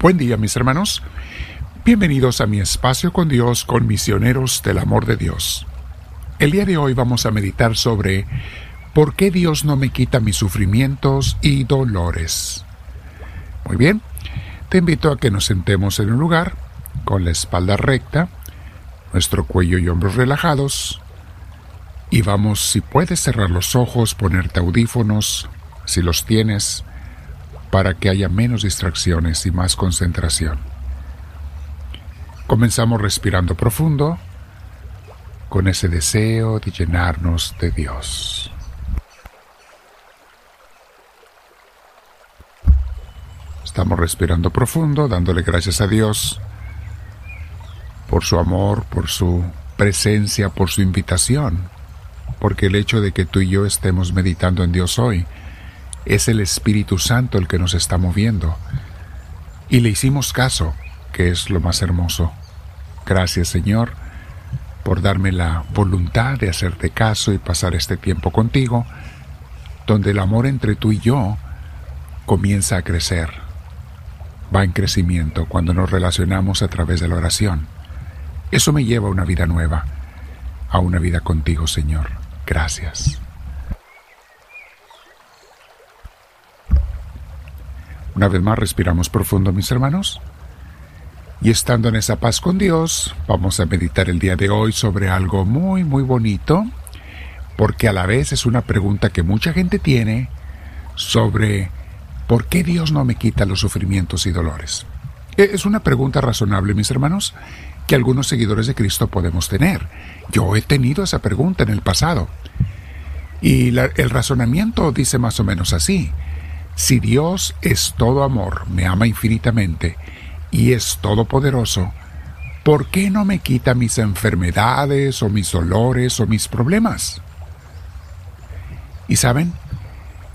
Buen día mis hermanos. Bienvenidos a mi espacio con Dios con misioneros del amor de Dios. El día de hoy vamos a meditar sobre por qué Dios no me quita mis sufrimientos y dolores. Muy bien, te invito a que nos sentemos en un lugar con la espalda recta, nuestro cuello y hombros relajados, y vamos, si puedes cerrar los ojos, ponerte audífonos, si los tienes, para que haya menos distracciones y más concentración. Comenzamos respirando profundo con ese deseo de llenarnos de Dios. Estamos respirando profundo, dándole gracias a Dios por su amor, por su presencia, por su invitación, porque el hecho de que tú y yo estemos meditando en Dios hoy es el Espíritu Santo el que nos está moviendo. Y le hicimos caso, que es lo más hermoso. Gracias Señor por darme la voluntad de hacerte caso y pasar este tiempo contigo, donde el amor entre tú y yo comienza a crecer. Va en crecimiento cuando nos relacionamos a través de la oración. Eso me lleva a una vida nueva, a una vida contigo, Señor. Gracias. Una vez más respiramos profundo, mis hermanos. Y estando en esa paz con Dios, vamos a meditar el día de hoy sobre algo muy, muy bonito, porque a la vez es una pregunta que mucha gente tiene sobre por qué Dios no me quita los sufrimientos y dolores. E, es una pregunta razonable, mis hermanos, que algunos seguidores de Cristo podemos tener. Yo he tenido esa pregunta en el pasado. Y el razonamiento dice más o menos así. Si Dios es todo amor, me ama infinitamente y es todopoderoso, ¿por qué no me quita mis enfermedades o mis dolores o mis problemas? Y saben,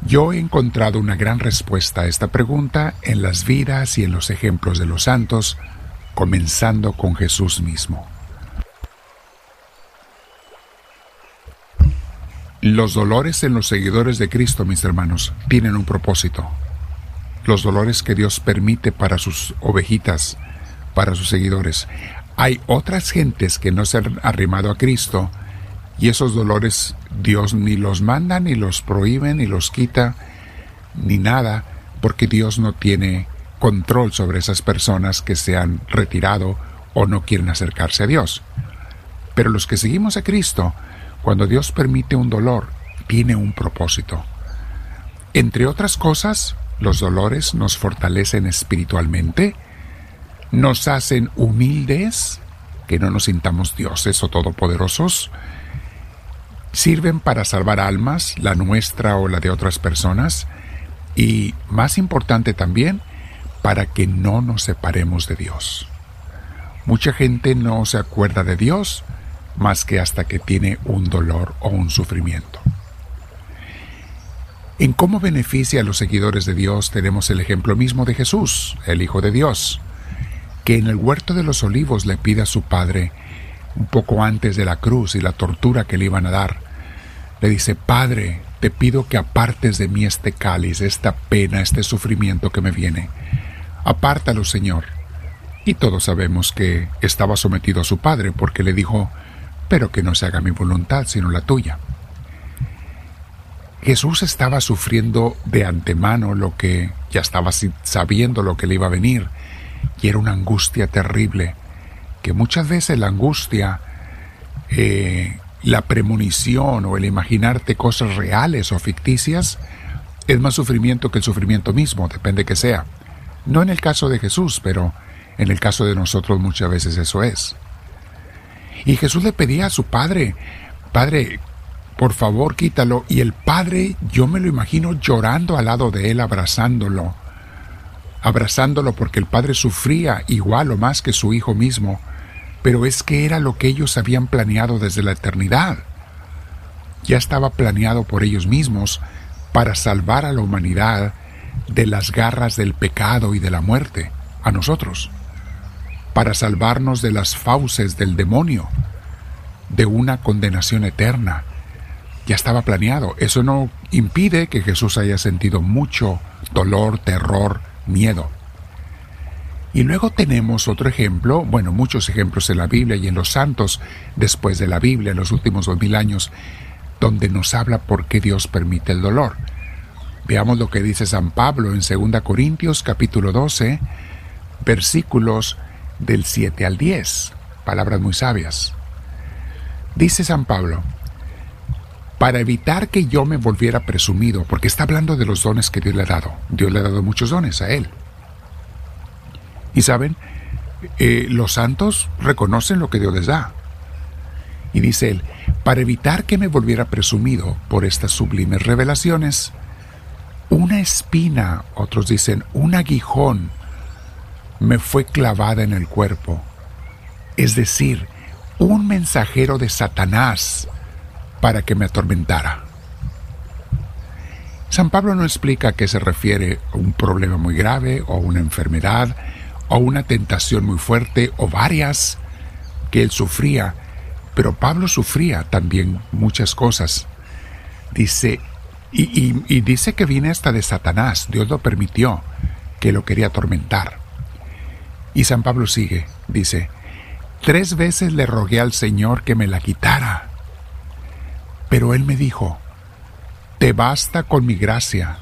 yo he encontrado una gran respuesta a esta pregunta en las vidas y en los ejemplos de los santos, comenzando con Jesús mismo. Los dolores en los seguidores de Cristo, mis hermanos, tienen un propósito. Los dolores que Dios permite para sus ovejitas, para sus seguidores. Hay otras gentes que no se han arrimado a Cristo y esos dolores Dios ni los manda, ni los prohíbe, ni los quita, ni nada, porque Dios no tiene control sobre esas personas que se han retirado o no quieren acercarse a Dios. Pero los que seguimos a Cristo, cuando Dios permite un dolor, tiene un propósito. Entre otras cosas, los dolores nos fortalecen espiritualmente, nos hacen humildes, que no nos sintamos dioses o todopoderosos, sirven para salvar almas, la nuestra o la de otras personas, y, más importante también, para que no nos separemos de Dios. Mucha gente no se acuerda de Dios más que hasta que tiene un dolor o un sufrimiento. En cómo beneficia a los seguidores de Dios tenemos el ejemplo mismo de Jesús, el Hijo de Dios, que en el huerto de los olivos le pide a su Padre, un poco antes de la cruz y la tortura que le iban a dar, le dice, Padre, te pido que apartes de mí este cáliz, esta pena, este sufrimiento que me viene. Apártalo, Señor. Y todos sabemos que estaba sometido a su Padre porque le dijo, pero que no se haga mi voluntad sino la tuya. Jesús estaba sufriendo de antemano lo que ya estaba sabiendo lo que le iba a venir, y era una angustia terrible, que muchas veces la angustia, eh, la premonición o el imaginarte cosas reales o ficticias, es más sufrimiento que el sufrimiento mismo, depende que sea. No en el caso de Jesús, pero en el caso de nosotros muchas veces eso es. Y Jesús le pedía a su padre, Padre, por favor quítalo. Y el padre, yo me lo imagino llorando al lado de él, abrazándolo, abrazándolo porque el padre sufría igual o más que su hijo mismo, pero es que era lo que ellos habían planeado desde la eternidad. Ya estaba planeado por ellos mismos para salvar a la humanidad de las garras del pecado y de la muerte, a nosotros para salvarnos de las fauces del demonio, de una condenación eterna. Ya estaba planeado. Eso no impide que Jesús haya sentido mucho dolor, terror, miedo. Y luego tenemos otro ejemplo, bueno, muchos ejemplos en la Biblia y en los santos después de la Biblia, en los últimos dos mil años, donde nos habla por qué Dios permite el dolor. Veamos lo que dice San Pablo en 2 Corintios capítulo 12, versículos del 7 al 10, palabras muy sabias. Dice San Pablo, para evitar que yo me volviera presumido, porque está hablando de los dones que Dios le ha dado. Dios le ha dado muchos dones a él. Y saben, eh, los santos reconocen lo que Dios les da. Y dice él, para evitar que me volviera presumido por estas sublimes revelaciones, una espina, otros dicen, un aguijón, me fue clavada en el cuerpo. Es decir, un mensajero de Satanás para que me atormentara. San Pablo no explica a qué se refiere un problema muy grave o una enfermedad o una tentación muy fuerte o varias que él sufría, pero Pablo sufría también muchas cosas. Dice, y, y dice que viene hasta de Satanás, Dios lo permitió, que lo quería atormentar. Y San Pablo sigue, dice, tres veces le rogué al Señor que me la quitara pero él me dijo, Te basta con mi gracia,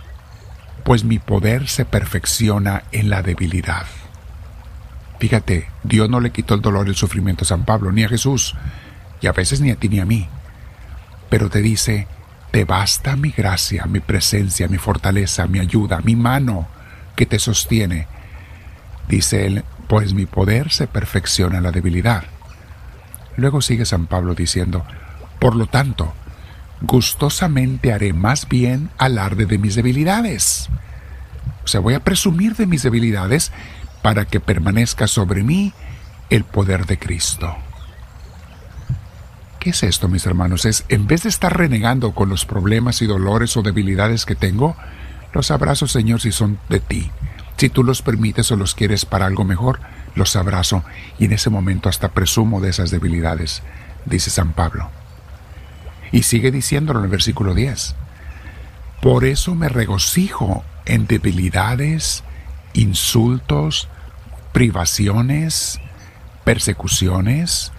pues mi poder se perfecciona en la debilidad. Fíjate, Dios no le quitó el dolor y el sufrimiento a San Pablo, ni a Jesús, y a veces ni a ti ni a mí. Pero te dice, te basta mi gracia, mi presencia, mi fortaleza, mi ayuda, mi mano que te sostiene. Dice él, pues mi poder se perfecciona en la debilidad. Luego sigue San Pablo diciendo, por lo tanto, gustosamente haré más bien alarde de mis debilidades. O sea, voy a presumir de mis debilidades para que permanezca sobre mí el poder de Cristo. ¿Qué es esto, mis hermanos? Es, en vez de estar renegando con los problemas y dolores o debilidades que tengo, los abrazo, Señor, si son de ti. Si tú los permites o los quieres para algo mejor, los abrazo y en ese momento hasta presumo de esas debilidades, dice San Pablo. Y sigue diciéndolo en el versículo 10. Por eso me regocijo en debilidades, insultos, privaciones, persecuciones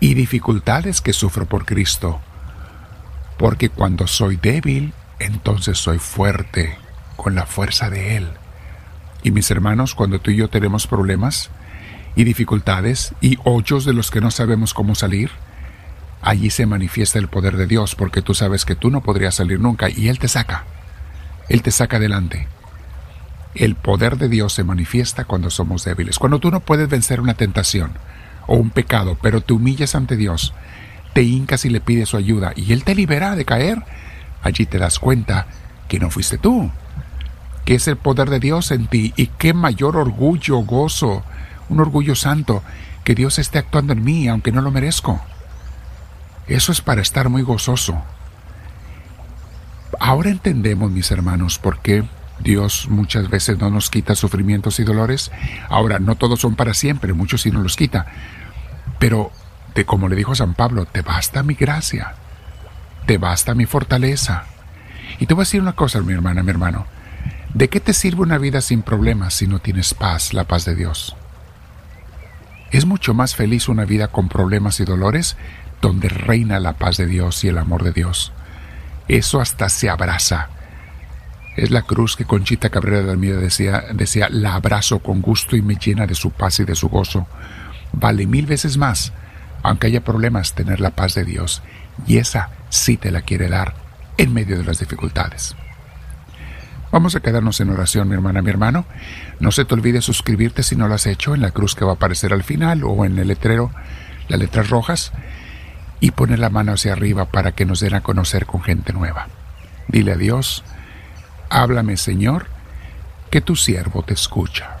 y dificultades que sufro por Cristo. Porque cuando soy débil, entonces soy fuerte con la fuerza de Él. Y mis hermanos, cuando tú y yo tenemos problemas y dificultades y hoyos de los que no sabemos cómo salir, allí se manifiesta el poder de Dios porque tú sabes que tú no podrías salir nunca y Él te saca. Él te saca adelante. El poder de Dios se manifiesta cuando somos débiles. Cuando tú no puedes vencer una tentación o un pecado, pero te humillas ante Dios, te hincas y le pides su ayuda y Él te libera de caer, allí te das cuenta que no fuiste tú, que es el poder de Dios en ti y qué mayor orgullo, gozo, un orgullo santo, que Dios esté actuando en mí aunque no lo merezco. Eso es para estar muy gozoso. Ahora entendemos, mis hermanos, por qué Dios muchas veces no nos quita sufrimientos y dolores. Ahora, no todos son para siempre, muchos sí nos los quita. Pero, de como le dijo San Pablo, te basta mi gracia, te basta mi fortaleza. Y te voy a decir una cosa, mi hermana, mi hermano. ¿De qué te sirve una vida sin problemas si no tienes paz, la paz de Dios? Es mucho más feliz una vida con problemas y dolores donde reina la paz de Dios y el amor de Dios. Eso hasta se abraza. Es la cruz que Conchita Cabrera de Almeida decía, decía, la abrazo con gusto y me llena de su paz y de su gozo. Vale mil veces más, aunque haya problemas, tener la paz de Dios. Y esa sí te la quiere dar en medio de las dificultades. Vamos a quedarnos en oración, mi hermana, mi hermano. No se te olvide suscribirte si no lo has hecho en la cruz que va a aparecer al final o en el letrero, las letras rojas y poner la mano hacia arriba para que nos den a conocer con gente nueva. Dile a Dios, háblame Señor, que tu siervo te escucha.